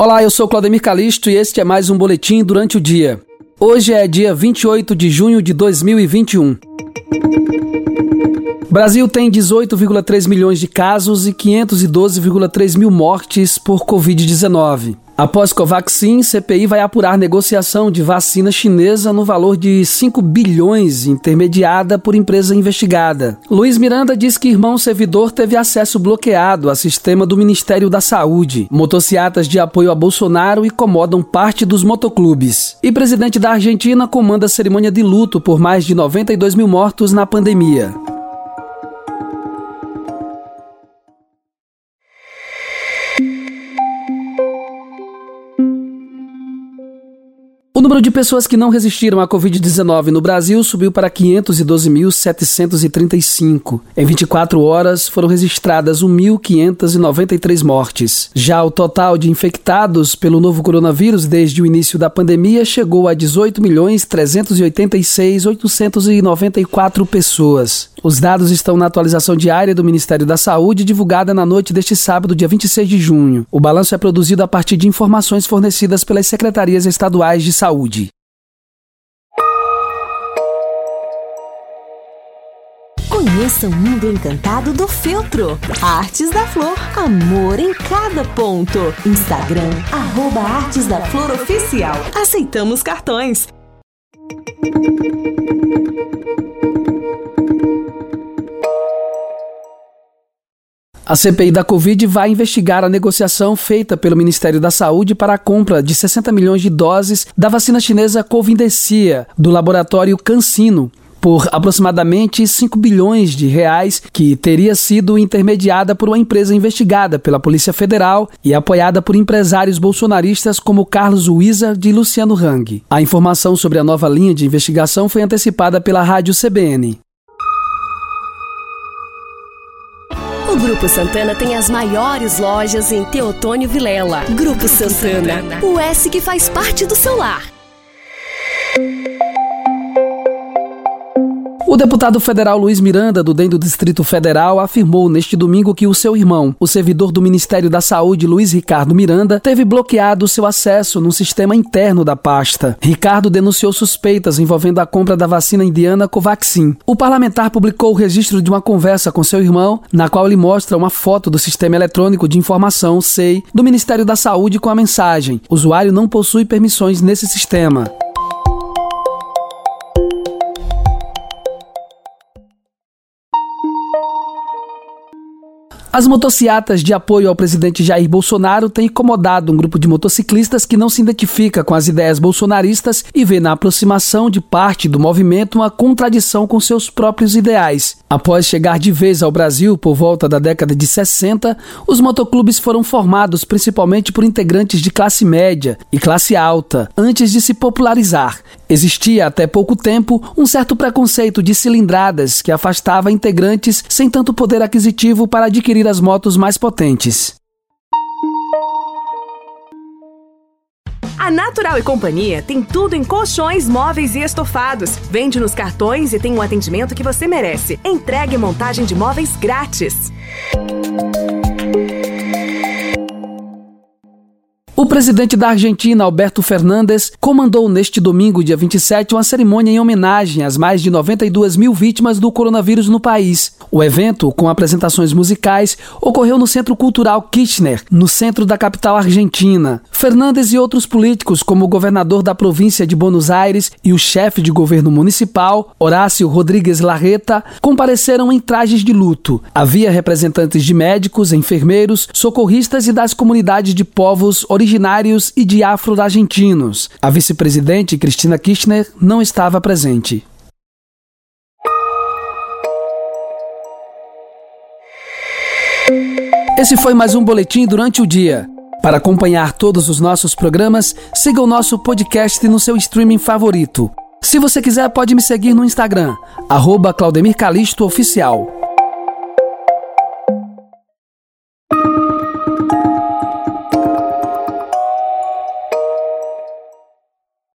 Olá, eu sou Claudemir Calisto e este é mais um boletim durante o dia. Hoje é dia 28 de junho de 2021. Brasil tem 18,3 milhões de casos e 512,3 mil mortes por Covid-19. Após Covaxin, CPI vai apurar negociação de vacina chinesa no valor de 5 bilhões, intermediada por empresa investigada. Luiz Miranda diz que irmão servidor teve acesso bloqueado a sistema do Ministério da Saúde. Motociatas de apoio a Bolsonaro incomodam parte dos motoclubes. E presidente da Argentina comanda cerimônia de luto por mais de 92 mil mortos na pandemia. Número de pessoas que não resistiram à Covid-19 no Brasil subiu para 512.735. Em 24 horas foram registradas 1.593 mortes. Já o total de infectados pelo novo coronavírus desde o início da pandemia chegou a 18.386.894 pessoas. Os dados estão na atualização diária do Ministério da Saúde, divulgada na noite deste sábado, dia 26 de junho. O balanço é produzido a partir de informações fornecidas pelas secretarias estaduais de saúde. Conheça o mundo encantado do feltro. Artes da Flor, amor em cada ponto. Instagram, arroba Artes da Flor Oficial. Aceitamos cartões. A CPI da Covid vai investigar a negociação feita pelo Ministério da Saúde para a compra de 60 milhões de doses da vacina chinesa Covindecia, do laboratório CanSino, por aproximadamente 5 bilhões de reais, que teria sido intermediada por uma empresa investigada pela Polícia Federal e apoiada por empresários bolsonaristas como Carlos Wizard e Luciano Hang. A informação sobre a nova linha de investigação foi antecipada pela rádio CBN. Grupo Santana tem as maiores lojas em Teotônio Vilela. Grupo Santana, o S que faz parte do seu lar. O deputado federal Luiz Miranda, do DEM do Distrito Federal, afirmou neste domingo que o seu irmão, o servidor do Ministério da Saúde, Luiz Ricardo Miranda, teve bloqueado seu acesso no sistema interno da pasta. Ricardo denunciou suspeitas envolvendo a compra da vacina indiana Covaxin. O parlamentar publicou o registro de uma conversa com seu irmão, na qual ele mostra uma foto do Sistema Eletrônico de Informação, SEI, do Ministério da Saúde com a mensagem: usuário não possui permissões nesse sistema. As motocicletas de apoio ao presidente Jair Bolsonaro têm incomodado um grupo de motociclistas que não se identifica com as ideias bolsonaristas e vê na aproximação de parte do movimento uma contradição com seus próprios ideais. Após chegar de vez ao Brasil por volta da década de 60, os motoclubes foram formados principalmente por integrantes de classe média e classe alta, antes de se popularizar. Existia até pouco tempo um certo preconceito de cilindradas que afastava integrantes sem tanto poder aquisitivo para adquirir as motos mais potentes. A Natural e Companhia tem tudo em colchões, móveis e estofados. Vende nos cartões e tem um atendimento que você merece. Entregue montagem de móveis grátis. O presidente da Argentina, Alberto Fernandes, comandou neste domingo, dia 27, uma cerimônia em homenagem às mais de 92 mil vítimas do coronavírus no país. O evento, com apresentações musicais, ocorreu no Centro Cultural Kirchner, no centro da capital argentina. Fernandes e outros políticos, como o governador da província de Buenos Aires e o chefe de governo municipal, Horácio Rodrigues Larreta, compareceram em trajes de luto. Havia representantes de médicos, enfermeiros, socorristas e das comunidades de povos originários originários e de afro-argentinos. A vice-presidente Cristina Kirchner não estava presente. Esse foi mais um boletim durante o dia. Para acompanhar todos os nossos programas, siga o nosso podcast no seu streaming favorito. Se você quiser, pode me seguir no Instagram, arroba Claudemir Oficial.